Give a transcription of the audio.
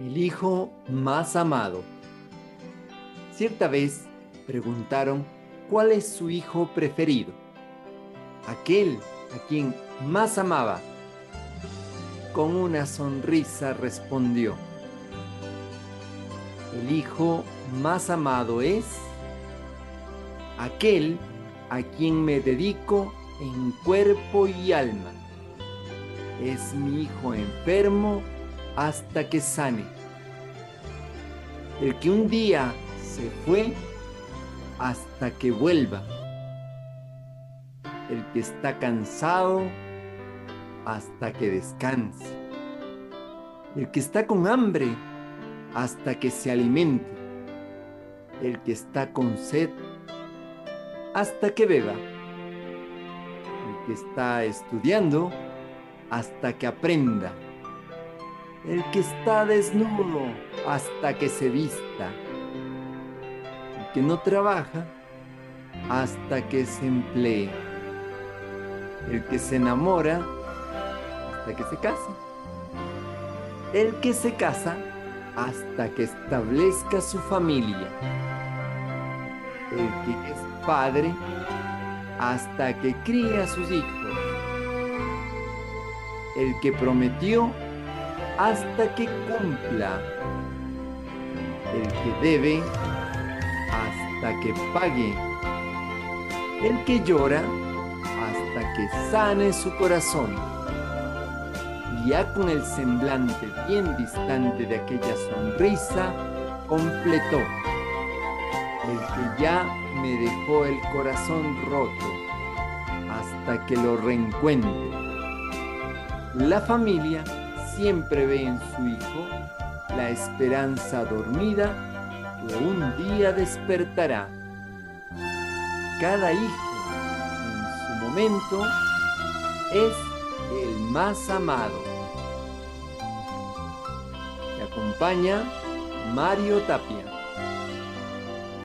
El hijo más amado. Cierta vez preguntaron cuál es su hijo preferido. Aquel a quien más amaba. Con una sonrisa respondió. El hijo más amado es aquel a quien me dedico en cuerpo y alma. Es mi hijo enfermo hasta que sane. El que un día se fue hasta que vuelva. El que está cansado hasta que descanse. El que está con hambre hasta que se alimente. El que está con sed hasta que beba. El que está estudiando hasta que aprenda. El que está desnudo hasta que se vista. El que no trabaja hasta que se emplee. El que se enamora hasta que se casa. El que se casa hasta que establezca su familia. El que es padre hasta que cría a sus hijos. El que prometió hasta que cumpla. El que debe hasta que pague. El que llora hasta que sane su corazón. Ya con el semblante bien distante de aquella sonrisa, completó. El que ya me dejó el corazón roto hasta que lo reencuentre. La familia siempre ve en su hijo la esperanza dormida que un día despertará. Cada hijo en su momento es el más amado. Te acompaña Mario Tapia.